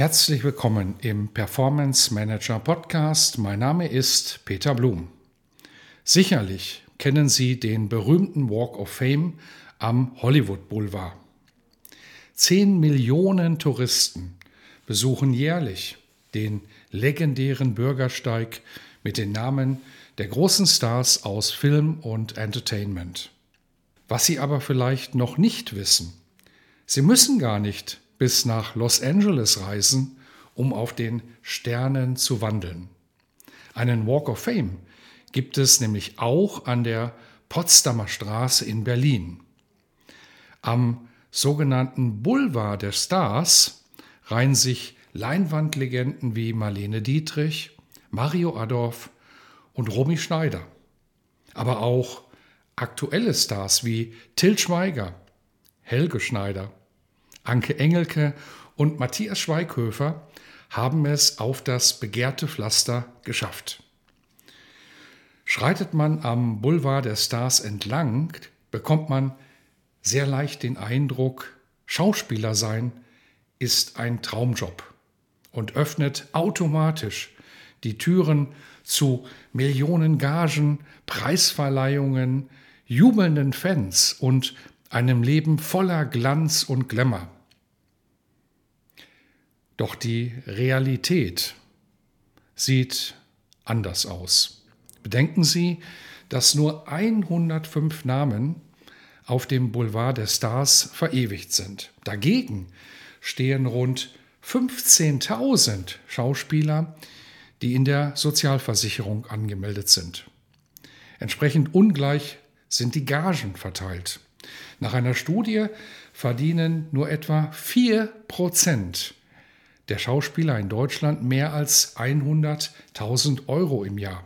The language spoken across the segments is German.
Herzlich willkommen im Performance Manager Podcast. Mein Name ist Peter Blum. Sicherlich kennen Sie den berühmten Walk of Fame am Hollywood Boulevard. Zehn Millionen Touristen besuchen jährlich den legendären Bürgersteig mit den Namen der großen Stars aus Film und Entertainment. Was Sie aber vielleicht noch nicht wissen, Sie müssen gar nicht bis nach Los Angeles reisen, um auf den Sternen zu wandeln. Einen Walk of Fame gibt es nämlich auch an der Potsdamer Straße in Berlin. Am sogenannten Boulevard der Stars reihen sich Leinwandlegenden wie Marlene Dietrich, Mario Adorf und Romy Schneider. Aber auch aktuelle Stars wie Till Schweiger, Helge Schneider Anke Engelke und Matthias Schweighöfer haben es auf das begehrte Pflaster geschafft. Schreitet man am Boulevard der Stars entlang, bekommt man sehr leicht den Eindruck, Schauspieler sein ist ein Traumjob und öffnet automatisch die Türen zu Millionen Gagen, Preisverleihungen, jubelnden Fans und einem Leben voller Glanz und Glamour. Doch die Realität sieht anders aus. Bedenken Sie, dass nur 105 Namen auf dem Boulevard der Stars verewigt sind. Dagegen stehen rund 15.000 Schauspieler, die in der Sozialversicherung angemeldet sind. Entsprechend ungleich sind die Gagen verteilt. Nach einer Studie verdienen nur etwa 4 Prozent der Schauspieler in Deutschland mehr als 100.000 Euro im Jahr.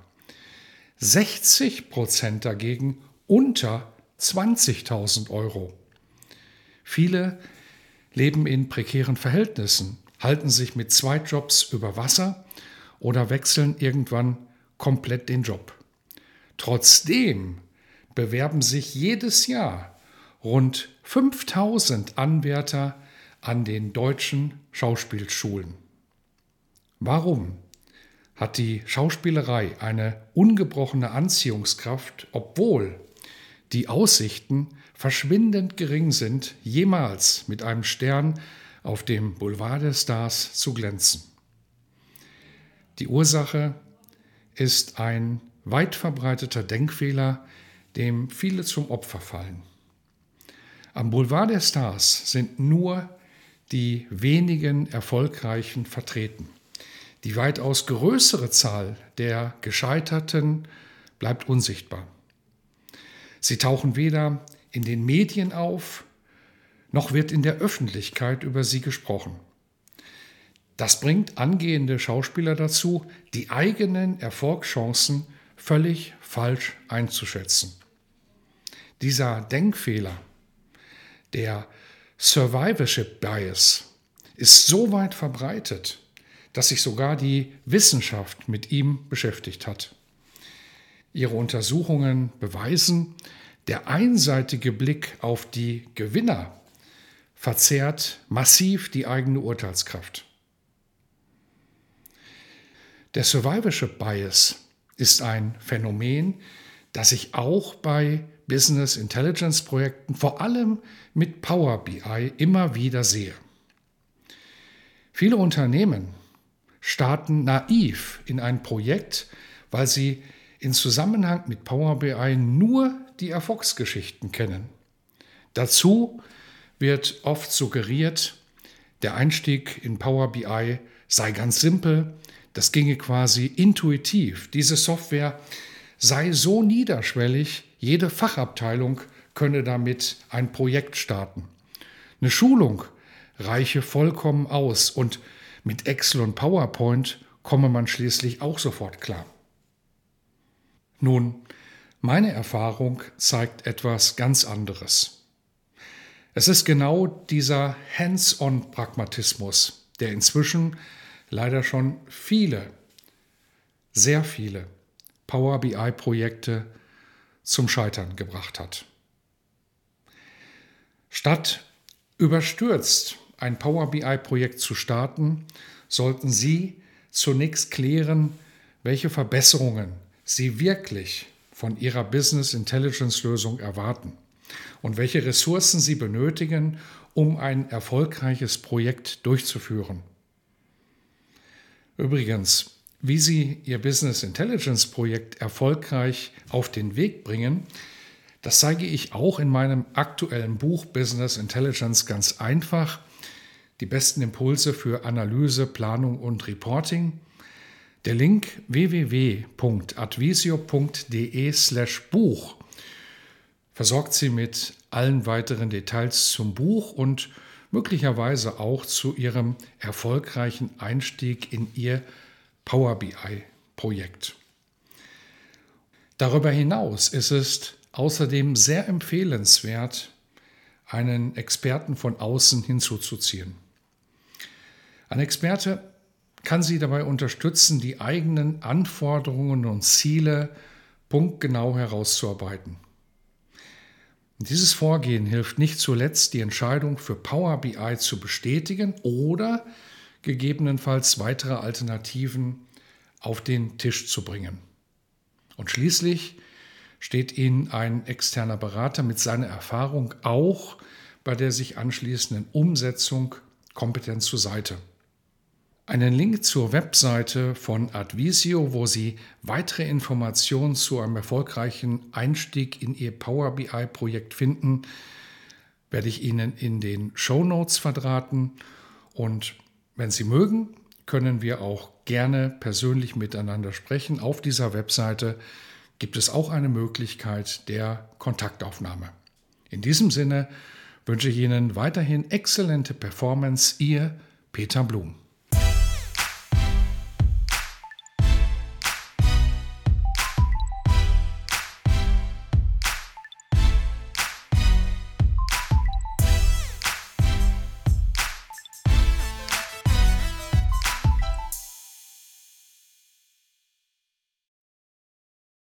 60 Prozent dagegen unter 20.000 Euro. Viele leben in prekären Verhältnissen, halten sich mit zwei Jobs über Wasser oder wechseln irgendwann komplett den Job. Trotzdem bewerben sich jedes Jahr rund 5000 Anwärter an den deutschen Schauspielschulen. Warum hat die Schauspielerei eine ungebrochene Anziehungskraft, obwohl die Aussichten verschwindend gering sind, jemals mit einem Stern auf dem Boulevard der Stars zu glänzen? Die Ursache ist ein weit verbreiteter Denkfehler, dem viele zum Opfer fallen. Am Boulevard der Stars sind nur die wenigen Erfolgreichen vertreten. Die weitaus größere Zahl der Gescheiterten bleibt unsichtbar. Sie tauchen weder in den Medien auf, noch wird in der Öffentlichkeit über sie gesprochen. Das bringt angehende Schauspieler dazu, die eigenen Erfolgschancen völlig falsch einzuschätzen. Dieser Denkfehler der Survivorship Bias ist so weit verbreitet, dass sich sogar die Wissenschaft mit ihm beschäftigt hat. Ihre Untersuchungen beweisen, der einseitige Blick auf die Gewinner verzerrt massiv die eigene Urteilskraft. Der Survivorship Bias ist ein Phänomen, das sich auch bei Business Intelligence Projekten, vor allem mit Power BI, immer wieder sehe. Viele Unternehmen starten naiv in ein Projekt, weil sie in Zusammenhang mit Power BI nur die Erfolgsgeschichten kennen. Dazu wird oft suggeriert, der Einstieg in Power BI sei ganz simpel, das ginge quasi intuitiv. Diese Software sei so niederschwellig, jede Fachabteilung könne damit ein Projekt starten. Eine Schulung reiche vollkommen aus und mit Excel und PowerPoint komme man schließlich auch sofort klar. Nun, meine Erfahrung zeigt etwas ganz anderes. Es ist genau dieser Hands-on-Pragmatismus, der inzwischen leider schon viele, sehr viele Power BI-Projekte zum Scheitern gebracht hat. Statt überstürzt ein Power BI-Projekt zu starten, sollten Sie zunächst klären, welche Verbesserungen Sie wirklich von Ihrer Business Intelligence Lösung erwarten und welche Ressourcen Sie benötigen, um ein erfolgreiches Projekt durchzuführen. Übrigens, wie Sie Ihr Business Intelligence Projekt erfolgreich auf den Weg bringen, das zeige ich auch in meinem aktuellen Buch Business Intelligence ganz einfach. Die besten Impulse für Analyse, Planung und Reporting. Der Link www.advisio.de/buch versorgt Sie mit allen weiteren Details zum Buch und möglicherweise auch zu Ihrem erfolgreichen Einstieg in Ihr Power BI-Projekt. Darüber hinaus ist es außerdem sehr empfehlenswert, einen Experten von außen hinzuzuziehen. Ein Experte kann Sie dabei unterstützen, die eigenen Anforderungen und Ziele punktgenau herauszuarbeiten. Dieses Vorgehen hilft nicht zuletzt, die Entscheidung für Power BI zu bestätigen oder gegebenenfalls weitere Alternativen auf den Tisch zu bringen. Und schließlich steht Ihnen ein externer Berater mit seiner Erfahrung auch bei der sich anschließenden Umsetzung kompetent zur Seite. Einen Link zur Webseite von Advisio, wo Sie weitere Informationen zu einem erfolgreichen Einstieg in Ihr Power BI-Projekt finden, werde ich Ihnen in den Show Notes verdrahten. Und wenn Sie mögen, können wir auch gerne persönlich miteinander sprechen. Auf dieser Webseite gibt es auch eine Möglichkeit der Kontaktaufnahme. In diesem Sinne wünsche ich Ihnen weiterhin exzellente Performance. Ihr Peter Blum.